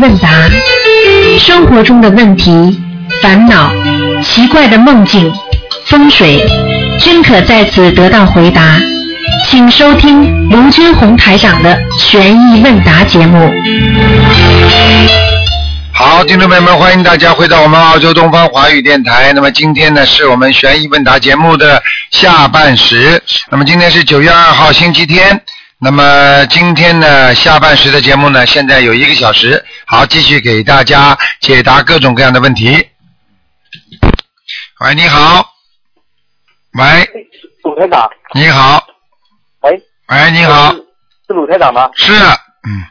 问答，生活中的问题、烦恼、奇怪的梦境、风水，均可在此得到回答。请收听卢军红台长的悬疑问答节目。好，听众朋友们，欢迎大家回到我们澳洲东方华语电台。那么今天呢，是我们悬疑问答节目的下半时。那么今天是九月二号，星期天。那么今天呢，下半时的节目呢，现在有一个小时。好，继续给大家解答各种各样的问题。喂，你好。喂，鲁台长，你好。喂，喂，你好。是鲁台长吗？是，嗯，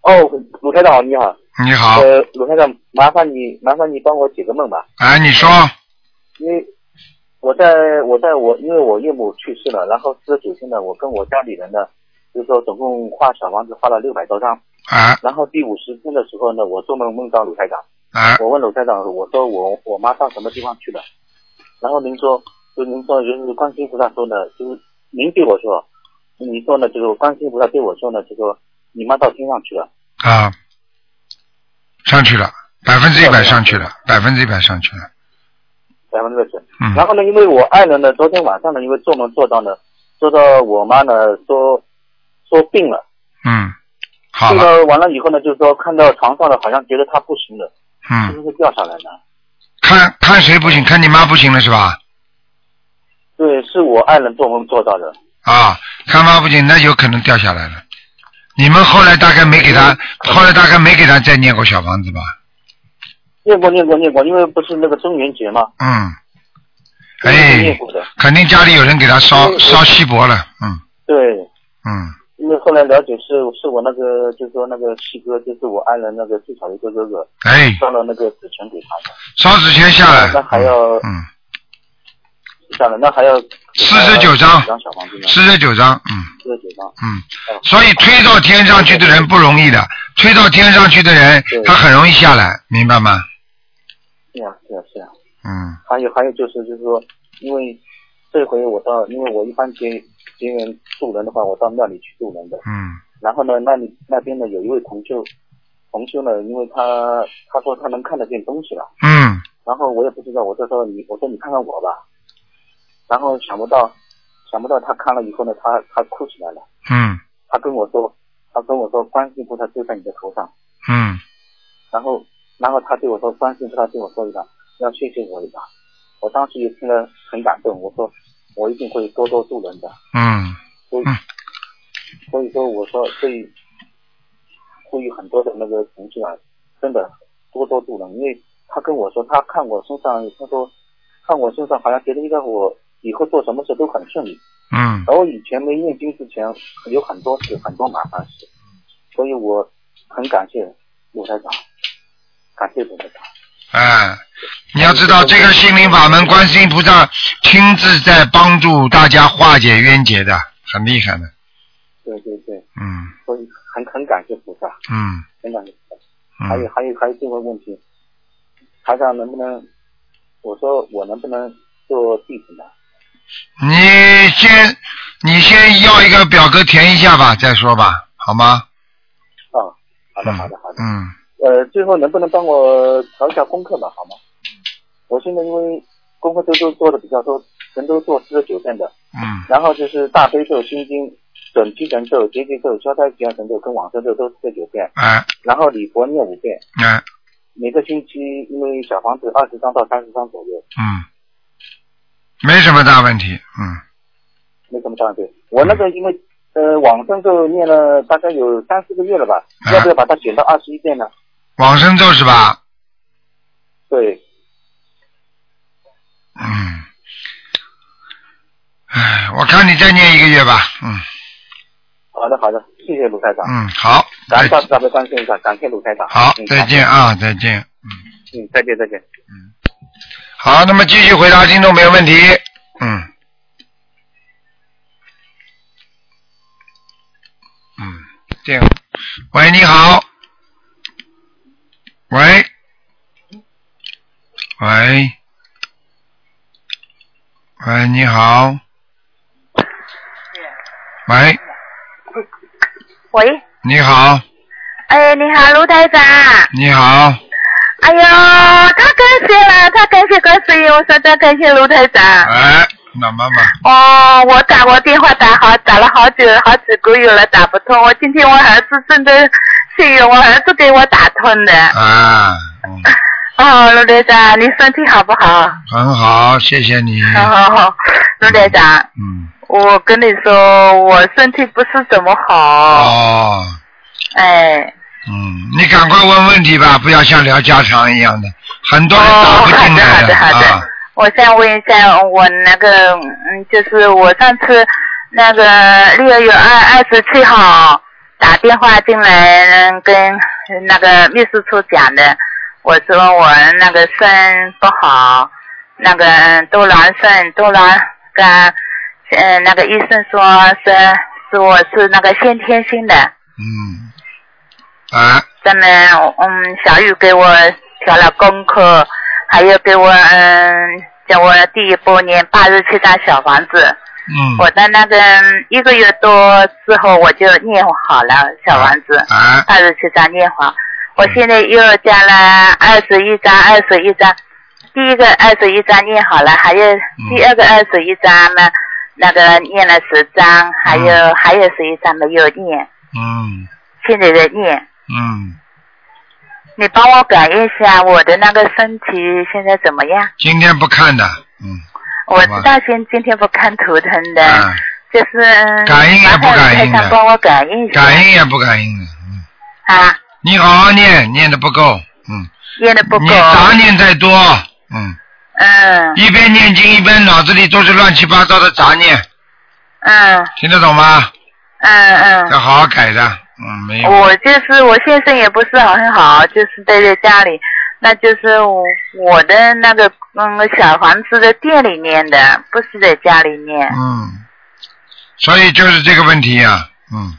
哦，鲁台长你好。你好。呃，鲁台长，麻烦你，麻烦你帮我解个梦吧。哎，你说。因为我在我在我因为我岳母去世了，然后四十九天呢，我跟我家里人呢，就是说总共画小房子画了六百多张。啊。然后第五十天的时候呢，我做梦梦到鲁台长。啊。我问鲁台长，我说我我妈到什么地方去了？然后您说，就您说就是观世音菩萨说呢，就是您对我说，你说呢，就是观世音菩萨对我说呢，就说你妈到天上去了。啊，上去了，百分之一百上去了，百分之一百上去了。百分之十。嗯然后呢，因为我爱人呢，昨天晚上呢，因为做梦做到呢，做到我妈呢说说病了，嗯，好病了，了完了以后呢，就是说看到床上的，好像觉得他不行了，是嗯，不是掉下来了？看看谁不行，看你妈不行了是吧？对，是我爱人做梦做到的。啊，看妈不行，那有可能掉下来了。你们后来大概没给他，后来大概没给他再念过小房子吧？念过念过念过，因为不是那个中元节嘛，嗯，念哎，过的。肯定家里有人给他烧嗯烧锡箔了，嗯对，嗯，因为后来了解是是我那个就是说那个七哥，就是我爱人那个最小的一个哥哥，哎，烧了那个纸钱给他的，烧纸钱下来，那还要嗯，下来，那还要四十九张？四十九张，嗯。四十九张。嗯，所以推到天上去的人不容易的，推到天上去的人他很容易下来，明白吗？是啊，是啊，是啊。嗯。还有还有就是就是说，因为这回我到，因为我一般结结缘渡人的话，我到庙里去渡人的。嗯。然后呢，那里那边呢有一位同修，同修呢，因为他他说他能看得见东西了，嗯。然后我也不知道，我就说你我说你看看我吧，然后想不到想不到他看了以后呢，他他哭起来了，嗯。他跟我说他跟我说观世音菩萨就在你的头上，嗯。然后然后他对我说观世音菩萨对我说一下，要谢谢我一把，我当时也听了很感动，我说我一定会多多助人的，嗯所以嗯。所以说我说对呼吁很多的那个同志啊，真的多多助人，因为他跟我说他看我身上，他说看我身上好像觉得应该我以后做什么事都很顺利，嗯。而我以前没念经之前有很多事很多麻烦事，所以我很感谢陆台长，感谢陆台长。哎，你要知道这个心灵法门，观世音菩萨亲自在帮助大家化解冤结的，很厉害的。对对对，嗯所以很很感谢菩萨，嗯很感谢菩萨。还有嗯，还有还有最后问题，台长能不能，我说我能不能做弟子呢？你先你先要一个表格填一下吧，再说吧，好吗？啊，好的好的好的。嗯呃，最后能不能帮我调一下功课吧，好吗？我现在因为功课都都做的比较多，全都做四十九遍的，嗯然后就是大悲咒、心经、准提神咒、结节咒、消灾吉祥神咒跟往生咒都四十九遍，嗯然后礼佛念五遍，嗯每个星期因为小房子二十张到三十张左右，嗯，没什么大问题。嗯没什么大问题。我那个因为呃往生咒念了大概有三四个月了吧，啊要不要把它减到二十一遍呢？往生咒是吧？对，嗯。哎，我看你再念一个月吧。嗯好的好的，谢谢卢台长，嗯，好，感谢大慈大悲观世音菩萨，感谢卢台长。好嗯，再见。啊，再见。嗯，嗯再见再见。嗯好，那么继续回答听众没有问题。嗯。嗯，这样。喂，你好。喂。喂。喂，你好。喂，喂，你好。哎，你好，卢台长。你好，哎呦，太感谢了，太感谢观世音，我说太感谢卢台长。哎，老妈妈，哦，我打过电话打好打了好久好几个月了，打不通。我今天我儿子真的幸运，我儿子给我打通的。啊，嗯，哦，陆队长，你身体好不好？很好，谢谢你。好好好，陆队长，嗯，我跟你说，我身体不是怎么好。哦，哎，嗯，你赶快问问题吧，不要像聊家常一样的，很多人打哦，不进来好的，好的。啊。我想问一下，我那个，嗯，就是我上次那个六月二二十七号打电话进来，嗯跟那个秘书处讲的，我说我那个肾不好，那个多囊肾，多囊肝嗯那个医生说是是我是那个先天性的，嗯，啊，咱们嗯，小雨给我调了功课，还有给我嗯，叫我第一波念八十七张小房子。嗯，我的那个一个月多之后我就念好了小房子，啊，八十七张念好。我现在又加了二十一张，二十一张，第一个二十一张念好了，还有第二个二十一张呢，那个念了十张，还有、还有十一张没有念，嗯。现在在念。嗯，你帮我感应一下我的那个身体现在怎么样？今天不看的，嗯，我知道先今天不看图腾的，啊，就是嗯感应也不感应帮我感应一下。感应也不感应的，嗯，啊，你好好念，念的不够，嗯，念的不够。你。杂念太多，嗯，嗯。一边念经一边脑子里都是乱七八糟的杂念，嗯。听得懂吗？嗯嗯。要好好改的，嗯，没有，我就是我先生也不是很好，就是待在家里，那就是我我的那个嗯小房子的店里念的，不是在家里念。嗯，所以就是这个问题呀、嗯，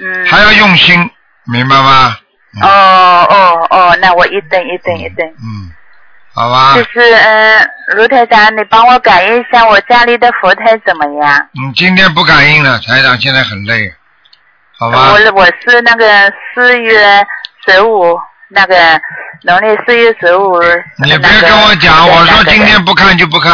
嗯。还要用心，明白吗？嗯哦哦哦，那我一等一等一等。嗯，好吧就，是嗯，卢台长，你帮我感应一下我家里的佛台怎么样？嗯，今天不感应了，台长现在很累，好吧？我我是那个四月十五，那个农历四月十五。你那个别跟我讲，我说今天不看就不看，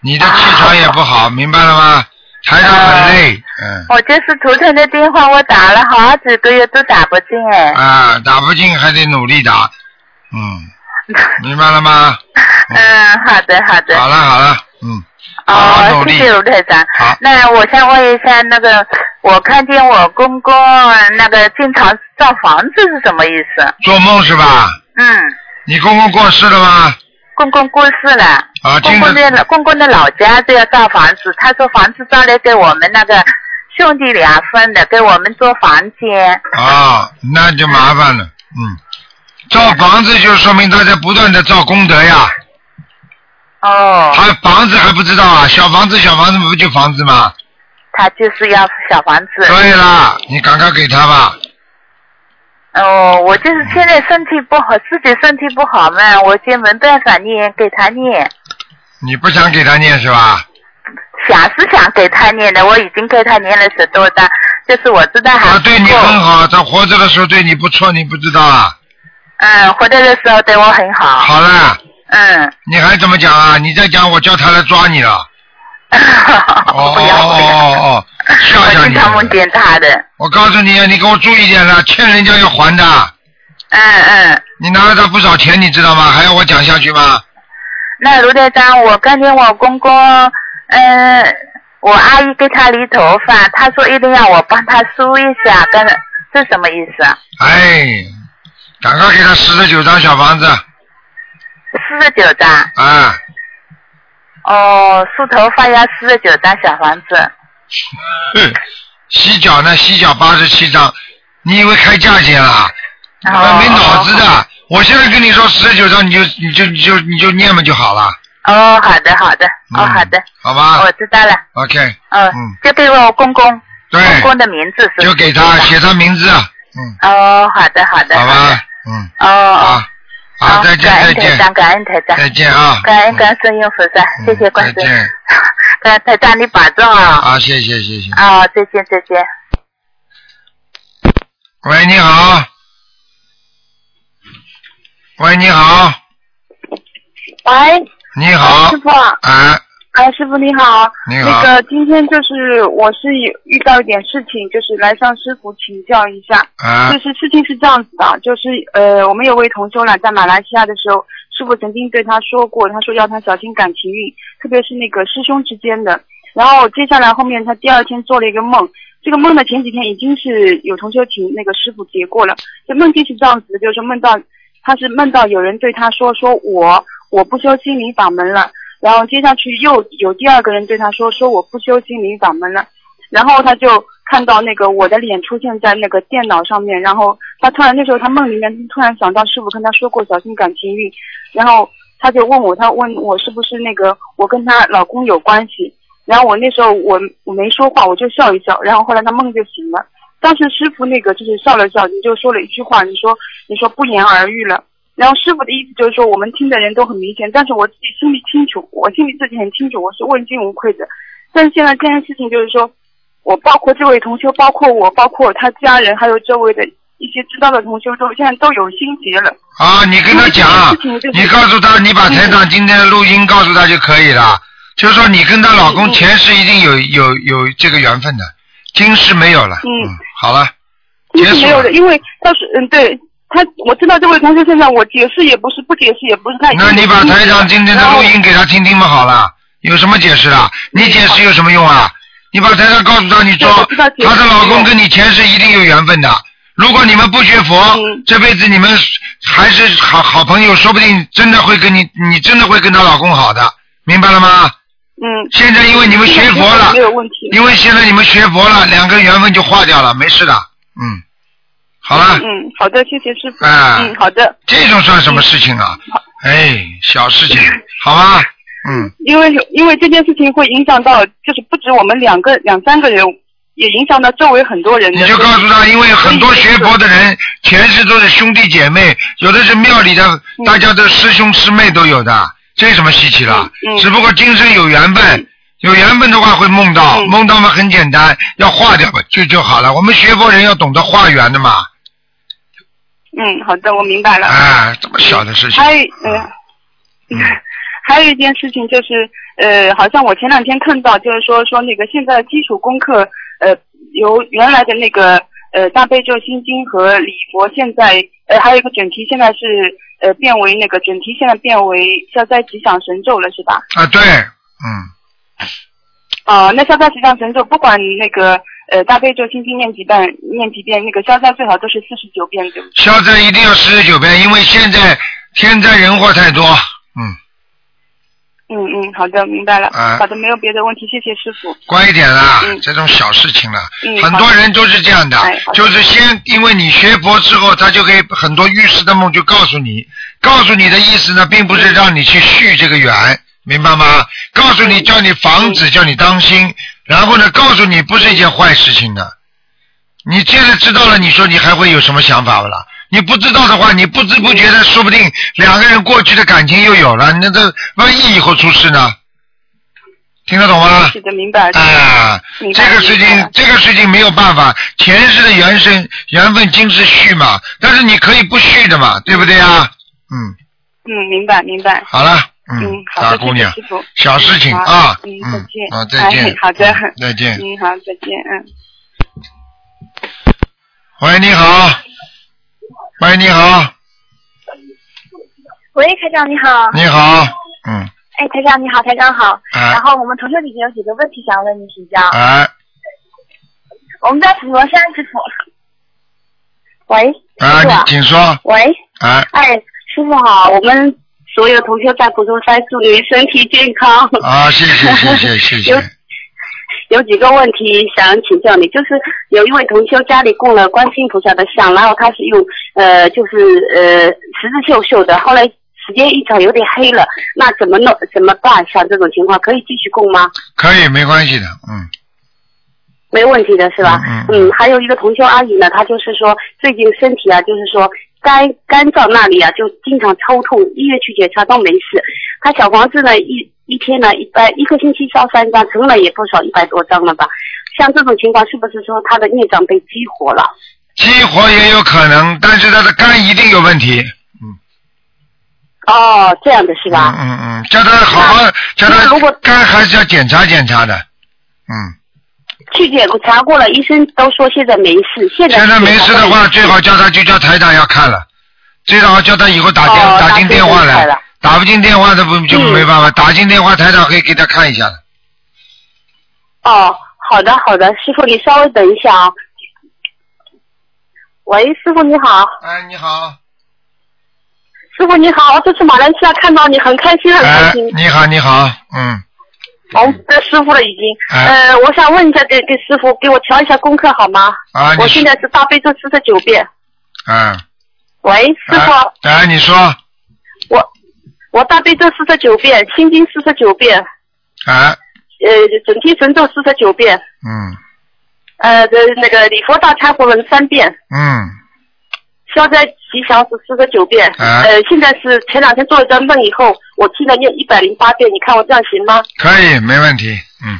你的气场也不好，明白了吗？台长很累，嗯，我就是图腾的电话，我打了好几个月都打不进哎。啊，打不进还得努力打，嗯，明白了吗？嗯，好的好的。好了好了，嗯，哦，谢谢卢台长。好那我想问一下，那个我看见我公公那个经常造房子是什么意思？做梦是吧？嗯，你公公过世了吗？公公过世了。啊，公公的公公的老家都要造房子，他说房子造来给我们那个兄弟俩分的，给我们做房间。啊，那就麻烦了，嗯，造房子就说明他在不断的造功德呀，哦，他房子还不知道啊？小房子小房子不就房子吗？他就是要小房子。对啦，你赶快给他吧。哦，我就是现在身体不好，自己身体不好嘛，我就没办法念，给他念。你不想给他念是吧？想是想给他念的，我已经给他念了十多张，就是我知道还他。对你很好，他活着的时候对你不错，你不知道啊？嗯，活着的时候对我很好。好了，嗯。你还怎么讲啊？你再讲，我叫他来抓你了。哦哦。哦哦，吓吓你我经常梦见他的。我告诉你，你给我注意点了，欠人家要还的。嗯嗯。你拿了他不少钱，你知道吗？还要我讲下去吗？那卢台长，我看见我公公，嗯、我阿姨给他理头发，他说一定要我帮他梳一下，跟这什么意思啊？哎，赶快给他四十九张小房子四十九张。啊！哦，梳头发要四十九张小房子。嗯 洗脚呢？洗脚八十七张，你以为开价钱啊？哦没脑子的！我现在跟你说十九张，你就你就你就你就念嘛就好了。哦，好的好的，哦嗯好的，好吧我知道了。？OK，嗯，嗯就给我公公，对公公的名字是？就给他写他名字，嗯，哦，好的好的。好吧？嗯，哦哦。好，再见，台长，感恩台长，再见啊，感恩感恩圣音菩萨，谢谢关注，感台长你保重啊，好，谢谢谢谢，啊，再见再见。喂，你好，喂，你好，喂，你好，师傅，哎。哎，哎，师傅你好。你好那个今天就是我是有遇到一点事情，就是来向师傅请教一下。啊就是事情是这样子的，就是呃，我们有位同修呢，在马来西亚的时候，师傅曾经对他说过，他说要他小心感情运，特别是那个师兄之间的。然后接下来后面他第二天做了一个梦，这个梦呢前几天已经是有同修请那个师傅解过了。这梦境是这样子的，就是说梦到他是梦到有人对他说说我我不修心灵法门了，然后接下去又有第二个人对他说说我不修心灵法门了。然后他就看到那个我的脸出现在那个电脑上面，然后他突然那时候他梦里面突然想到师傅跟他说过小心感情运，然后他就问我，他问我是不是那个我跟她老公有关系，然后我那时候我我没说话，我就笑一笑，然后后来他梦就醒了，当时师傅那个就是笑了笑，你就说了一句话，你说你说不言而喻了。然后师傅的意思就是说，我们听的人都很明显，但是我自己心里清楚，我心里自己很清楚，我是问心无愧的。但是现在这件事情就是说，我包括这位同修，包括我，包括他家人，还有周围的一些知道的同修，都现在都有心结了。啊，你跟他讲，你告诉他，你把台长今天的录音告诉他就可以了。就是说，你跟她老公前世一定有有有这个缘分的，今世没有了。嗯好了，其结束了实没有的，因为到时嗯，对他我知道这位同学现在我解释也不是，不解释也不是，他已经那你把台长今天的录音给他听听嘛，好了，有什么解释啊？你解释有什么用啊？你把台长告诉他，你说她的老公跟你前世一定有缘分的。如果你们不学佛，嗯这辈子你们还是好好朋友，说不定真的会跟你，你真的会跟她老公好的，明白了吗？嗯，现在因为你们学佛了没，有问题。因为现在你们学佛了，两个缘分就化掉了，没事的。嗯，好了，嗯，好的，谢谢师傅。啊嗯，好的。这种算什么事情啊？哎，小事情，好吧？嗯，因为因为这件事情会影响到，就是不止我们两个两三个人，也影响到周围很多人。你就告诉他，因为很多学佛的人前世都是兄弟姐妹，有的是庙里的，大家的师兄师妹都有的，这有什么稀奇了？嗯嗯只不过今生有缘分，有缘分的话会梦到，嗯梦到嘛很简单，要化掉嘛就就好了。我们学佛人要懂得化缘的嘛，嗯，好的，我明白了。啊，这么小的事情，还有呃，嗯 还有一件事情就是呃，好像我前两天看到，就是说说那个现在基础功课呃，由原来的那个呃大悲咒心经和礼佛，现在呃还有一个准提，现在是呃变为那个准提，现在变为消灾吉祥神咒了，是吧？啊对，嗯，啊、那消灾吉祥神咒，不管那个呃大悲咒心经念几遍，念几遍，那个消灾最好都是四十九遍，对不对？消灾一定要四十九遍，因为现在天灾人祸太多，嗯。嗯嗯，好的，明白了。啊好的，没有别的问题，谢谢师傅。乖一点啦，嗯这种小事情了，嗯很多人都是这样的，就是先因为你学佛之后，他就给很多预示的梦就告诉你，告诉你的意思呢，并不是让你去续这个缘，明白吗？告诉你叫你防止，叫你当心，然后呢，告诉你不是一件坏事情的。你现在知道了，你说你还会有什么想法不啦？你不知道的话，你不知不觉的，说不定两个人过去的感情又有了，那这万一以后出事呢？听得懂吗？是的，明白。啊，这个事情这个事情没有办法，前世的缘生缘分今世续嘛，但是你可以不续的嘛，对不对啊？嗯，嗯，明白明白。好了，嗯，好的，大姑娘。小事情啊，嗯，嗯再见。啊，再见哎，好的。嗯再见。嗯，好，再见，嗯。喂，你好，喂，你好，喂，台长你好。你好，嗯，哎，台长你好，台长好。哎然后我们同学里面有几个问题想问你请教。哎，我们在佛罗山师傅。喂，啊，请说，喂，哎，哎，师傅好，我们所有同学在普通山祝您身体健康。啊，谢谢谢谢 谢谢有，有几个问题想请教你，就是有一位同修家里供了观世音菩萨的像，然后他是用呃就是呃十字绣绣的，后来时间一长有点黑了，那怎么弄怎么办？像这种情况可以继续供吗？可以没关系的，嗯，没问题的是吧？嗯嗯还有一个同修阿姨呢，她就是说最近身体啊，就是说肝肝脏那里啊，就经常抽痛，医院去检查都没事。他小房子呢，一一天呢，一百一个星期烧三张，成了也不少，一百多张了吧？像这种情况，是不是说他的孽障被激活了？激活也有可能，但是他的肝一定有问题，嗯哦，这样的是吧？嗯嗯嗯，叫他好好，叫他那如果肝还是要检查检查的。嗯，去检查过了，医生都说现在没事。现在现在没事的话，最好叫他就叫台长要看了，最好叫他以后打电、哦打进电话来。打不进电话的不就嗯没办法，打进电话台长可以给他看一下的。哦，好的好的，师傅你稍微等一下啊。喂，师傅你好，哎，你好，师傅你好，这次马来西亚看到你很开心很开哎心，，你好，你好，嗯，我们的师傅了已经。哎。呃，我想问一下，给给师傅给我调一下功课好吗？啊，我现在是大悲咒四十九遍。嗯，喂，师傅，哎，哎，你说，我我大悲咒四十九遍，心经四十九遍，啊，呃，准提神咒四十九遍，嗯。呃的那个礼佛大忏悔文三遍，嗯，消灾吉祥是四十九遍。啊呃，现在是前两天做了一个梦以后，我记得念一百零八遍，你看我这样行吗？可以，没问题，嗯，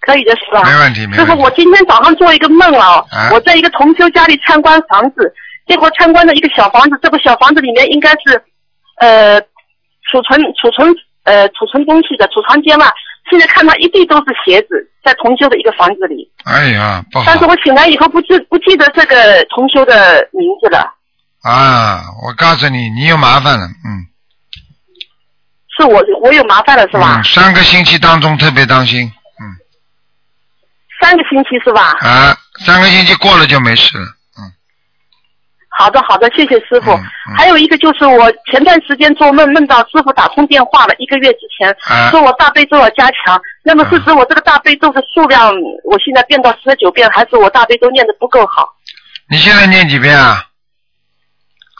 可以的是吧？没问题，没问题。就是。我今天早上做一个梦了，啊我在一个同修家里参观房子，结果参观了一个小房子，这个小房子里面应该是呃储存储存呃储存东西的储藏间嘛。现在看到一地都是鞋子，在同修的一个房子里，哎呀，不好但是我醒来以后不记不记得这个同修的名字了，啊！我告诉你，你有麻烦了，嗯，是我我有麻烦了是吧？嗯，三个星期当中特别当心，嗯，三个星期是吧？啊，三个星期过了就没事了，嗯，好的，好的，谢谢师傅。嗯嗯还有一个就是我前段时间做梦梦到师傅打通电话了，一个月之前、啊说我大悲咒要加强。那么是指我这个大悲咒的数量，我现在变到四十九遍，还是我大悲咒念的不够好？你现在念几遍啊？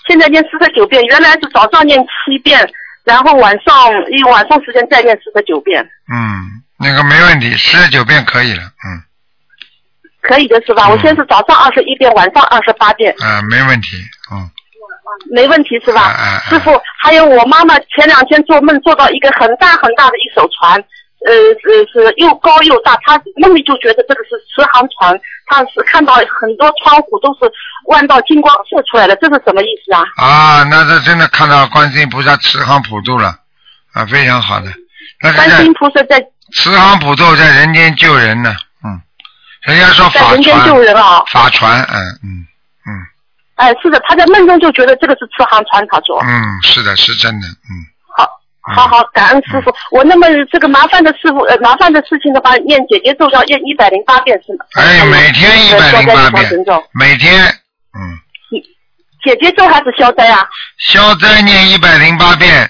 现在念四十九遍，原来是早上念七遍，然后晚上一晚上时间再念四十九遍，嗯，那个没问题，四十九遍可以了，嗯，可以的是吧？嗯我现在是早上二十一遍，晚上二十八遍，啊，没问题，嗯，没问题是吧？啊啊啊师傅，还有我妈妈前两天做梦做到一个很大很大的一艘船，呃呃是又高又大，她梦里就觉得这个是慈航船，她是看到很多窗户都是万道金光射出来的，这是什么意思啊？啊，那这真的看到观世音菩萨慈航普渡了，啊，非常好的，那观世音菩萨在慈航普渡在人间救人呢，嗯，人家说法在人间，救人啊！法传，嗯嗯嗯哎，是的，他在梦中就觉得这个是慈航船，他说。嗯，是的，是真的，嗯，好，好好，感恩师傅。我那么这个麻烦的师傅，呃，麻烦的事情的话，念姐姐咒要念一百零八遍是吗？哎，每天一百零八遍，每天，嗯，姐姐咒还是消灾啊？消灾念一百零八遍，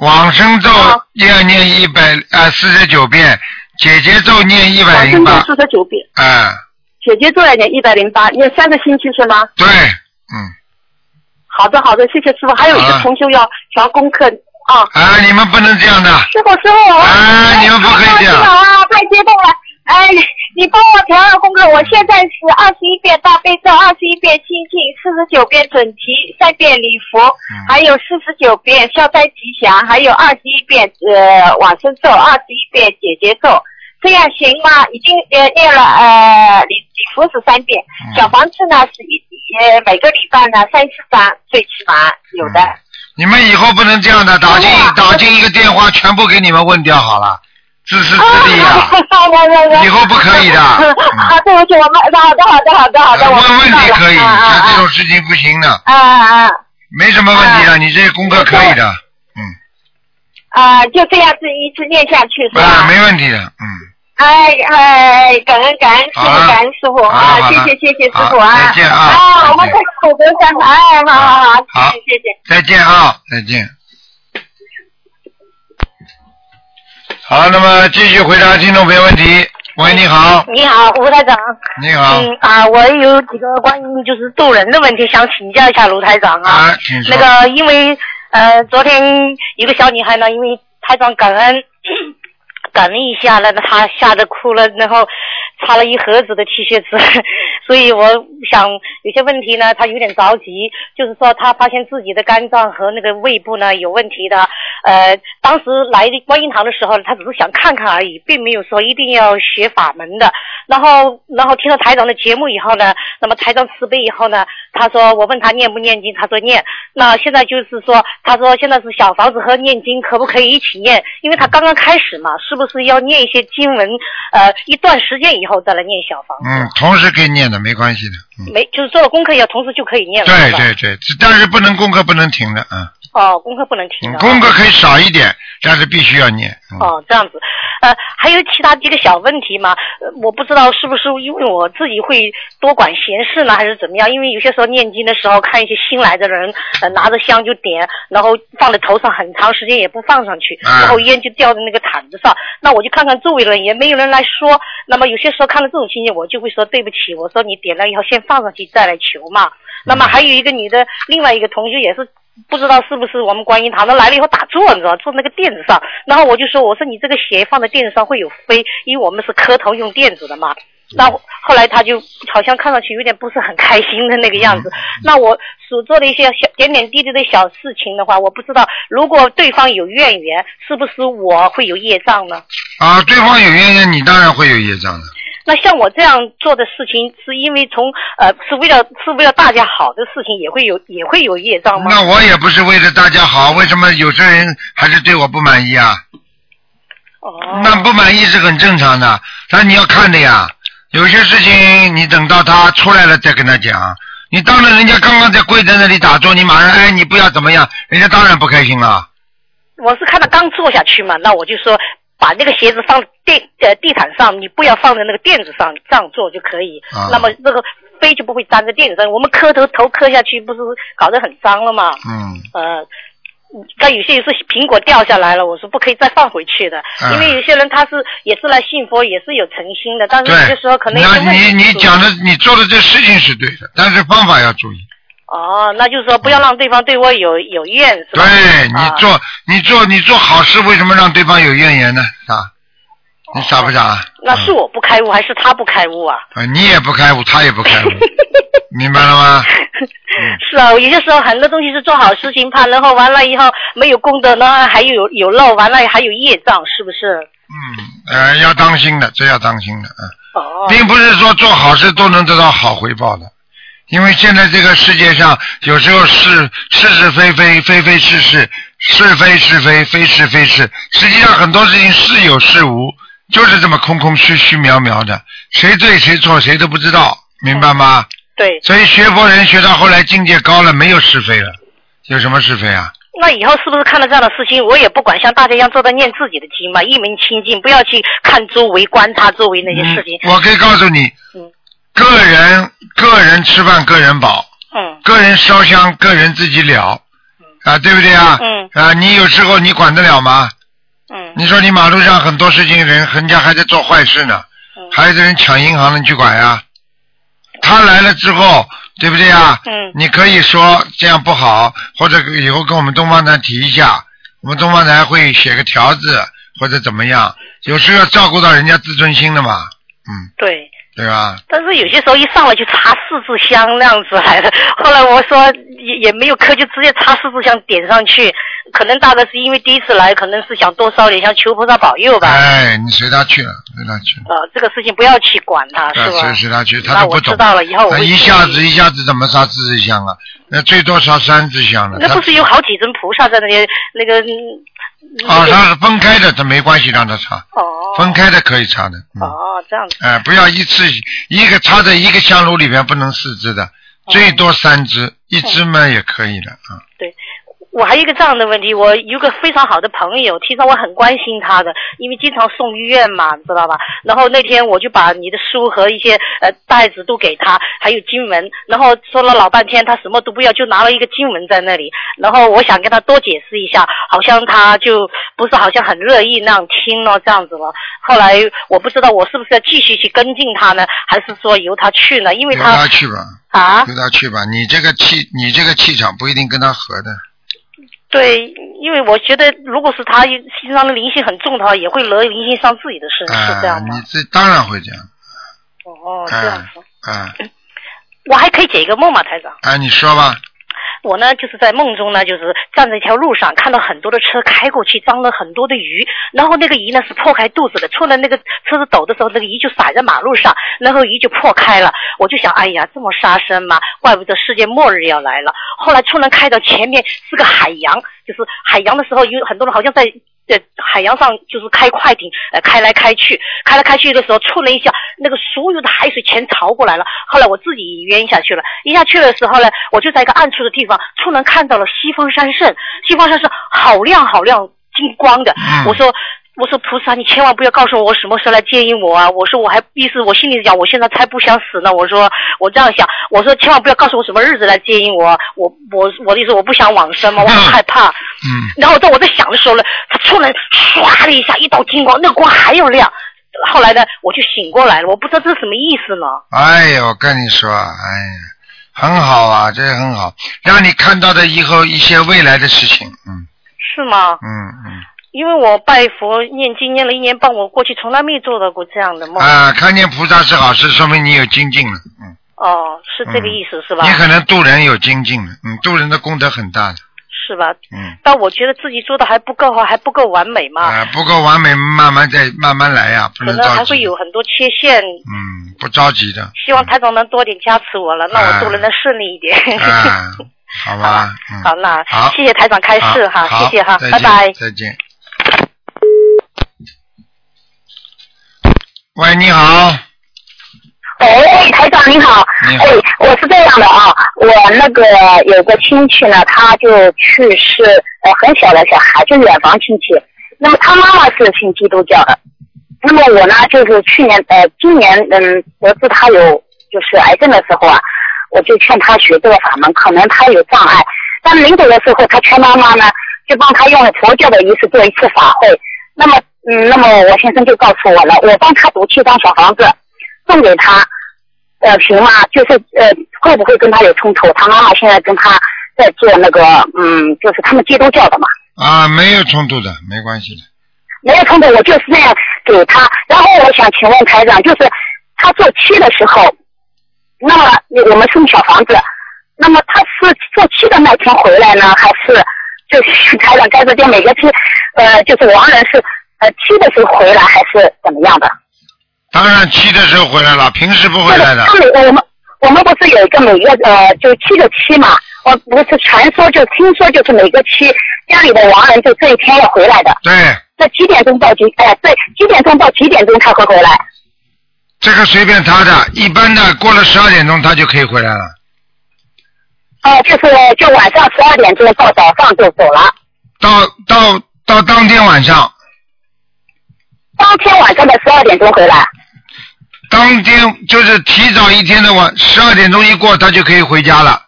往生咒啊要念一百呃四十九遍，姐姐咒念一百往生咒零八，四十九遍，哎，姐姐咒要念一百零八，念三个星期是吗？对，嗯，好的，好的，谢谢师傅。还有一个同修要调功课啊。啊，你们不能这样的，师傅，师傅，啊哎你们不可以这样啊，太激动了！哎，你帮我调调功课，我现在是二十一遍大悲咒，二十一遍心经，四十九遍准提，三遍礼佛，嗯还有四十九遍消灾吉祥，还有二十一遍呃往生咒，二十一遍解结咒。这样行吗？已经呃念了呃礼礼佛是三遍，嗯小房子呢是一呃每个礼拜呢三四张，最起码有的。你们以后不能这样的，打进啊打进一个电话，全部给你们问掉好了，自私自利啊。以后不可以的嗯 啊，对不起，我们好的，好的，好的，好的，我问问题可以，像这种事情不行的，啊啊啊没什么问题的，啊你这功课可以的，嗯，啊！就这样子一直念下去是啊，吧？没问题的，嗯。哎哎，感恩感恩师傅，感恩师傅啊！谢谢谢谢师傅啊！再见啊啊，我们再口德山，哎，好好好，好谢谢谢谢。再见啊，再见。好，那么继续回答听众朋友问题。喂，你好，你好，吴台长。你好，嗯啊，我有几个关于就是渡人的问题想请教一下卢台长啊。啊，请说。那个，因为呃，昨天一个小女孩呢，因为台长感恩感恩一下，那个她吓得哭了，然后插了一盒子的 T 恤子，所以我想有些问题呢，他有点着急，就是说他发现自己的肝脏和那个胃部呢有问题的，呃，当时来观音堂的时候，他只是想看看而已，并没有说一定要学法门的。然后，然后听了台长的节目以后呢，那么台长慈悲以后呢，他说我问他念不念经，他说念。那现在就是说，他说现在是小房子和念经可不可以一起念？因为他刚刚开始嘛，是不是要念一些经文？呃，一段时间以后再来念小房子。嗯，同时可以念的，没关系的。嗯，没，就是做了功课要同时就可以念了。对对对，但是不能功课不能停的，嗯，哦，功课不能停嗯的。功课可以少一点，但是必须要念。嗯、哦，这样子，呃，还有其他几个小问题嘛？呃我不知道是不是因为我自己会多管闲事呢，还是怎么样？因为有些时候念经的时候，看一些新来的人，呃，拿着香就点，然后放在头上很长时间也不放上去，啊然后烟就掉在那个毯子上。那我就看看周围的人，也没有人来说。那么有些时候看到这种情景，我就会说对不起，我说你点了以后先放上去再来求嘛。那么还有一个女的另外一个同学也是不知道是不是我们观音堂的来了以后打坐，你知道坐那个垫子上，然后我就说我说你这个鞋放在垫子上会有飞，因为我们是磕头用垫子的嘛。那后来他就好像看上去有点不是很开心的那个样子。那我所做的一些小点点滴滴的小事情的话，我不知道如果对方有怨言，是不是我会有业障呢？啊，对方有怨言，你当然会有业障的。那像我这样做的事情，是因为从呃是为了是为了大家好的事情，也会有也会有业障吗？那我也不是为了大家好，为什么有些人还是对我不满意啊？哦，那不满意是很正常的，但你要看的呀。有些事情你等到他出来了再跟他讲。你当着人家刚刚在跪在那里打坐，你马上哎你不要怎么样，人家当然不开心了。我是看他刚坐下去嘛，那我就说把那个鞋子放垫呃地毯上，你不要放在那个垫子上，这样做就可以。啊那么这个飞就不会粘在垫子上。我们磕头头磕下去，不是搞得很脏了吗？嗯，呃，但有些是苹果掉下来了，我说不可以再放回去的，嗯因为有些人他是也是来信佛，也是有诚心的，但是有些时候可能你你讲的你做的这事情是对的，但是方法要注意。哦，那就是说不要让对方对我有有怨，是吧？对你啊做你做你做好事，为什么让对方有怨言呢？啊，你傻不傻？那是我不开悟，还是他不开悟啊？啊，你也不开悟，他也不开悟，明白了吗？是啊，有些时候很多东西是做好事情，怕然后完了以后没有功德呢，还有有漏，完了还有业障，是不是？嗯，呃，要当心的，这要当心的，嗯。哦，并不是说做好事都能得到好回报的，因为现在这个世界上有时候是是是非非，非非是是，是非是非，非是非是，实际上很多事情是有是无，就是这么空空虚虚渺渺的，谁对谁错谁都不知道，明白吗？对。所以学佛人学到后来境界高了，没有是非了，有什么是非啊？那以后是不是看到这样的事情，我也不管，像大家一样坐在念自己的经嘛，一门清净，不要去看周围、观察周围那些事情。我可以告诉你，嗯个人个人吃饭个人饱，嗯。个人烧香个人自己了，啊，对不对啊？嗯啊，你有时候你管得了吗？嗯。你说你马路上很多事情人，人家还在做坏事呢，嗯。还有的人抢银行的，你去管呀？他来了之后，对不对啊？嗯你可以说这样不好，或者以后跟我们东方台提一下，我们东方台会写个条子或者怎么样，有时候要照顾到人家自尊心的嘛，嗯，对。对吧？但是有些时候一上来就插四支香那样子来的，后来我说也也没有磕，就直接插四支香点上去。可能大概是因为第一次来，可能是想多烧点香，求菩萨保佑吧。哎，你随他去了，随他去了。呃，这个事情不要去管他，是啊，吧？随随他去，他都不懂。知道了，以后我一下子一下子怎么烧四支香啊？那最多烧三支香了。那不是有好几尊菩萨在那里？那个嗯啊，那个他是分开的，这没关系，让它插。哦分开的可以插的。嗯。哦，这样子哎，不要一次一个插在一个香炉里边，不能四支的，最多三支，一支嘛也可以的啊。对。我还有一个这样的问题，我有个非常好的朋友，其实我很关心他的，因为经常送医院嘛，知道吧？然后那天我就把你的书和一些呃袋子都给他，还有经文，然后说了老半天，他什么都不要，就拿了一个经文在那里。然后我想跟他多解释一下，好像他就不是好像很乐意那样听了这样子了。后来我不知道我是不是要继续去跟进他呢，还是说由他去呢？因为他由他他去吧，啊，由他去吧。你这个气，你这个气场不一定跟他合的。对，因为我觉得，如果是他心上的灵性很重的话，也会惹灵性上自己的身，是这啊，样吗？你这当然会这样。哦，这样子。啊啊我还可以解一个梦吗，台长？哎，你说吧。我呢就是在梦中呢，就是站在一条路上，看到很多的车开过去，装了很多的鱼，然后那个鱼呢是破开肚子的，出了那个车子抖的时候，那个鱼就洒在马路上，然后鱼就破开了。我就想，哎呀，这么杀生吗？怪不得世界末日要来了。后来突然开到前面是个海洋，就是海洋的时候有很多人好像在。在海洋上就是开快艇，呃，开来开去，开来开去的时候，突然一下，那个所有的海水全潮过来了。后来我自己淹下去了，淹下去的时候呢，我就在一个暗处的地方，突然看到了西方三圣，西方三圣好亮好亮，金光的。我说。我说菩萨，你千万不要告诉我什么时候来接应我啊！我说我还意思，我心里讲，我现在才不想死呢。我说我这样想，我说千万不要告诉我什么日子来接应我。我我我的意思，我不想往生嘛，我很害怕。嗯。然后在我在想的时候呢，他突然唰的一下，一道金光，那光还要亮。后来呢，我就醒过来了，我不知道这是什么意思呢。哎呀，我跟你说，哎呀，很好啊，这很好，让你看到的以后一些未来的事情，嗯。是吗？嗯嗯。因为我拜佛念经念了一年半，我过去从来没做到过这样的梦。啊，看见菩萨是好事，说明你有精进了，嗯。哦，是这个意思是吧？你可能渡人有精进了，嗯，渡人的功德很大的。是吧？嗯。但我觉得自己做的还不够好，还不够完美嘛。啊，不够完美，慢慢再慢慢来呀。可能还会有很多缺陷。嗯，不着急的。希望台长能多点加持我了，让我渡人能顺利一点。啊，好吧。好，那好，谢谢台长开示哈，谢谢哈，拜拜。再见。喂，你好。喂，台长你好。你好。哎，我是这样的啊，我那个有个亲戚呢，他就去世，呃，很小的小孩，就远房亲戚。那么他妈妈是信基督教的。那么我呢，就是去年呃，今年嗯，得知他有就是癌症的时候啊，我就劝他学这个法门，可能他有障碍。但临走的时候，他劝妈妈呢，就帮他用佛教的仪式做一次法会。那么。嗯，那么我先生就告诉我了，我帮他读七张小房子，送给他，呃，行吗？就是呃，会不会跟他有冲突？他妈妈现在跟他在做那个，嗯，就是他们基督教的嘛。啊，没有冲突的，没关系的。没有冲突，我就是这样给他。然后我想请问台长，就是他做七的时候，那么我们送小房子，那么他是做七的那天回来呢，还是就是 台长在这边每个七，呃，就是亡人是。呃，七的时候回来还是怎么样的？当然七的时候回来了，平时不回来的。他每我们我们不是有一个每月呃，就七个七嘛？我不是传说，就听说就是每个七家里的亡人就这一天要回来的。对。那几点钟到几？哎，对，几点钟到几点钟他会回来？这个随便他的，一般的过了十二点钟他就可以回来了。哦，就是就晚上十二点钟到早上就走了。到到到当天晚上。当天晚上的十二点钟回来。当天就是提早一天的晚十二点钟一过，他就可以回家了。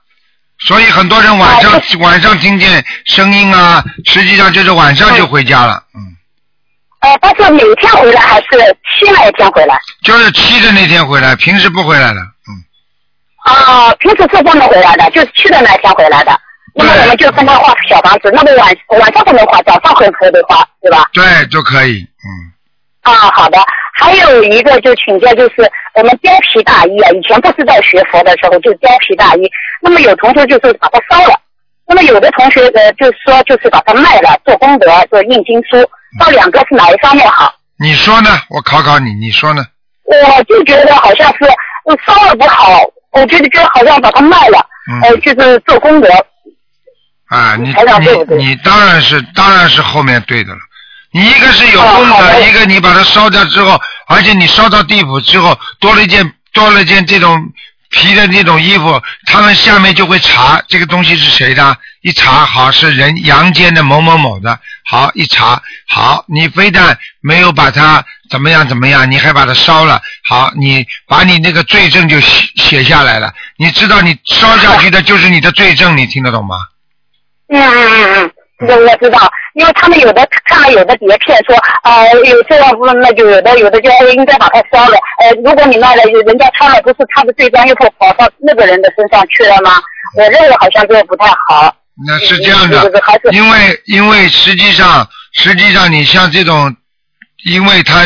所以很多人晚上晚上听见声音啊，实际上就是晚上就回家了。嗯。呃，他是每天回来还是七那一天回来？就是七的那天回来，平时不回来的。嗯。啊，平时是不能回来的，就是七的那天回来的。那么我们就跟他画小房子，那么晚晚上不能画，早上可可以画，对吧？对，就可以，嗯。啊，好的，还有一个就请教，就是我们貂皮大衣啊，以前不是在学佛的时候就貂皮大衣，那么有同学就是把它烧了，那么有的同学呃就是说就是把它卖了做功德做印经书，到两个是哪一方面好？你说呢？我考考你，你说呢？我就觉得好像是烧了不好，我就觉得就好像把它卖了，呃就是做功德。啊，你你你当然是当然是后面对的了。你一个是有功德，一个你把它烧掉之后，而且你烧到地府之后，多了一件多了一件这种皮的那种衣服，他们下面就会查这个东西是谁的，一查好是人阳间的某某某的，好一查好，你非但没有把它怎么样怎么样，你还把它烧了，好，你把你那个罪证就写写下来了，你知道你烧下去的就是你的罪证，你听得懂吗？嗯嗯嗯嗯。我我知道，因为他们有的看了有的碟片说，呃，有这样子，那就有的有的就应该把它烧了。呃，如果你卖了，人家穿了不是他的这张衣服跑到那个人的身上去了吗？我认为好像这个不太好。那是这样的，因为因为实际上实际上你像这种，因为他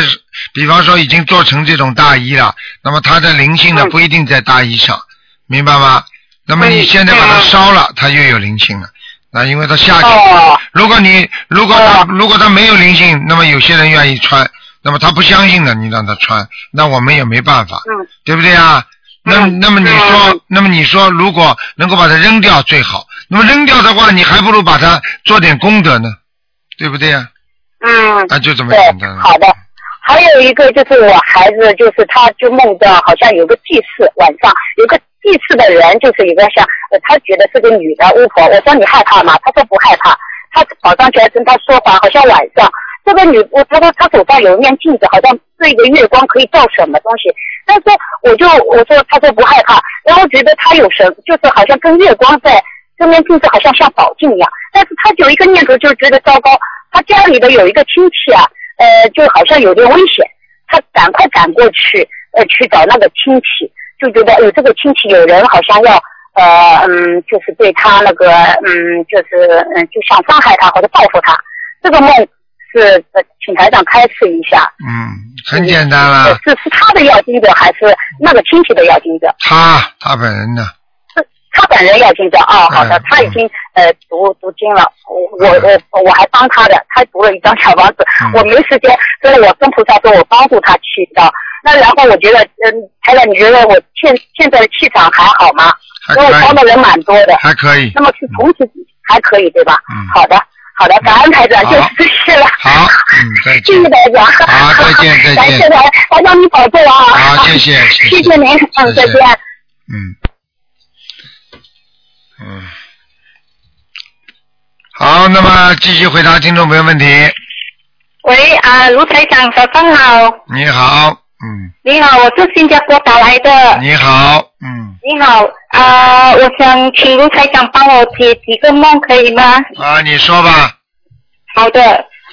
比方说已经做成这种大衣了，那么它的灵性呢不一定在大衣上，明白吗？那么你现在把它烧了，它又有灵性了。啊，因为它下去。哦如果你如果他如果他没有灵性，那么有些人愿意穿，那么他不相信的，你让他穿，那我们也没办法，嗯对不对啊？那嗯那么你说，那么你说，如果能够把它扔掉最好。那么扔掉的话，你还不如把它做点功德呢，对不对呀、嗯，啊？就这么简单了。好的。还有一个就是我孩子，就是他就梦到好像有个祭祀，晚上有个祭祀的人，就是一个像，呃，他觉得是个女的巫婆。我说你害怕吗？他说不害怕。他跑上去还跟他说话，好像晚上这个女，我他说他手上有一面镜子，好像这个月光可以照什么东西。但是我就我说他说不害怕，然后觉得他有神，就是好像跟月光在这面镜子好像像宝镜一样。但是他有一个念头，就觉得糟糕，他家里的有一个亲戚啊，呃，就好像有点危险，他赶快赶过去，呃，去找那个亲戚，就觉得呃，这个亲戚有人好像要，呃，嗯，就是对他那个，嗯，就是嗯，就想伤害他或者报复他。这个梦是呃，请台长开示一下，嗯，很简单呃了，是是他的要经者还是那个亲戚的要经者？他他本人呢，他本人要经者啊，好的嗯，他已经呃读读经了，我我我我还帮他的，他读了一张小房子，嗯我没时间，所以我跟菩萨说我帮助他去的。那然后我觉得，嗯，台长，你觉得我现现在的气场还好吗？还因为我帮的，人蛮多的，还可以，那么是同时还可以对吧？嗯好的，好的，感恩台长，就好是这些了。好，嗯，再谢见谢谢，台长。好再见再见感谢台，台长你保重啊。好，谢谢，谢谢谢您，嗯，再见。嗯，嗯，好，那么继续回答听众朋友问题。喂啊，卢台长，早上好。你好，嗯，你好，我是新加坡打来的。你好，嗯，你好啊，我想请卢台长帮我解几个梦，可以吗？啊，你说吧，好的，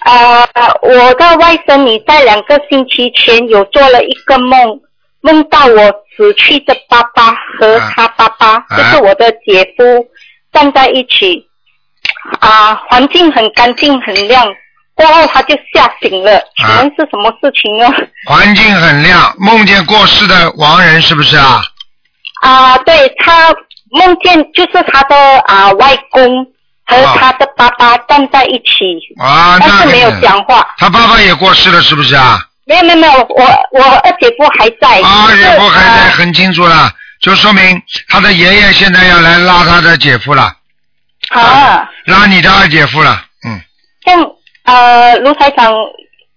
啊，我的外甥女在两个星期前有做了一个梦，梦到我死去的爸爸和他爸爸，啊就是我的姐夫站在一起，啊，环境很干净很亮。过后他就吓醒了，请问是什么事情呢？环境很亮，梦见过世的亡人是不是啊？啊，对他梦见就是他的啊外公和他的爸爸站在一起，啊，但是没有讲话。他爸爸也过世了，是不是啊？没有没有没有，我我二姐夫还在。啊，就是姐夫还在，啊很清楚了，就说明他的爷爷现在要来拉他的姐夫了，啊，拉你的二姐夫了，嗯，像呃卢台长，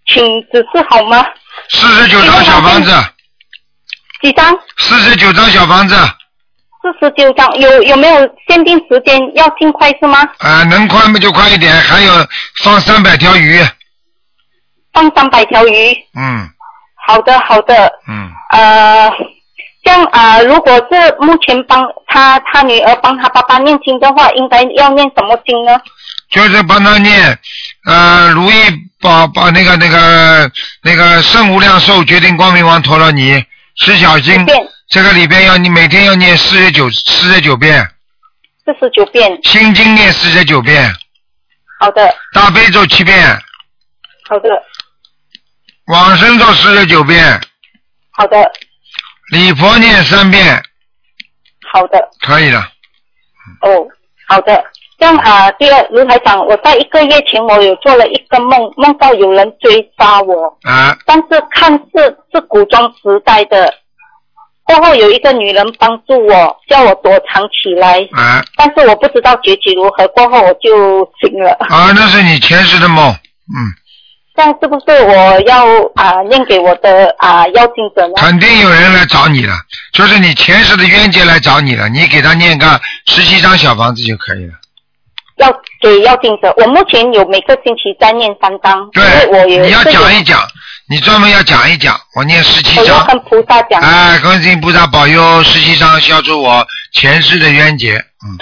请指示好吗？四十九张小房子，几张？四十九张小房子，四十九张，有有没有限定时间？要尽快是吗？啊，能快嘛就快一点，还有放三百条鱼，放三百条鱼。嗯。好的好的，嗯，呃，像啊、呃如果是目前帮他他女儿帮他爸爸念经的话，应该要念什么经呢？就是帮他念，呃，如意宝宝那个那个那个圣无量寿决定光明王陀罗尼十小经，这个里边要你每天要念四十九四十九遍，四十九遍。心经念四十九遍，好的。大悲咒七遍，好的往生咒四十九遍，好的礼佛念三遍，好的可以了。哦，好的。这样啊、第二卢台长，我在一个月前我有做了一个梦，梦到有人追杀我，啊但是看似是古装时代的。过后有一个女人帮助我，叫我躲藏起来，啊但是我不知道结局如何。过后我就醒了。啊，那是你前世的梦，嗯，这样是不是我要啊、念给我的啊、邀请者呢？肯定有人来找你了，就是你前世的冤结来找你了，你给他念个十七张小房子就可以了。要给邀请者，我目前有每个星期在念三张，因为我有你要讲一讲，你专门要讲一讲，我念十七张。我要跟菩萨讲。哎，观世音菩萨保佑十七张消除我前世的冤结。嗯，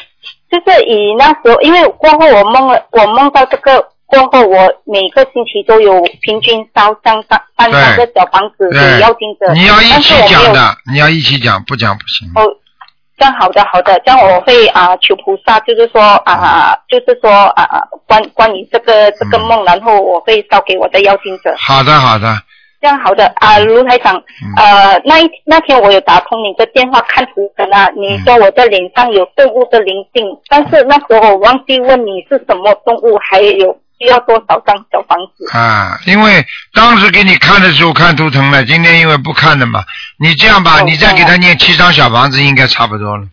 就是以那时候，因为过后我梦了，我梦到这个过后，我每个星期都有平均烧三三三三个小房子给对邀请者，你要一起讲的，你要一起讲，不讲不行。哦，这样好的好的，这样我会啊、求菩萨，就是说啊、就是说啊、关关于这个这个梦，然后我会烧给我的妖精者。好的好的，这这样好的啊，卢台长，呃，那一那天我有打通你的电话看图腾啊，你说我的脸上有动物的灵性，但是那时候我忘记问你是什么动物，还有需要多少张小房子？啊，因为当时给你看的时候看图腾了，今天因为不看了嘛，你这样吧，你再给他念七张小房子，应该差不多了。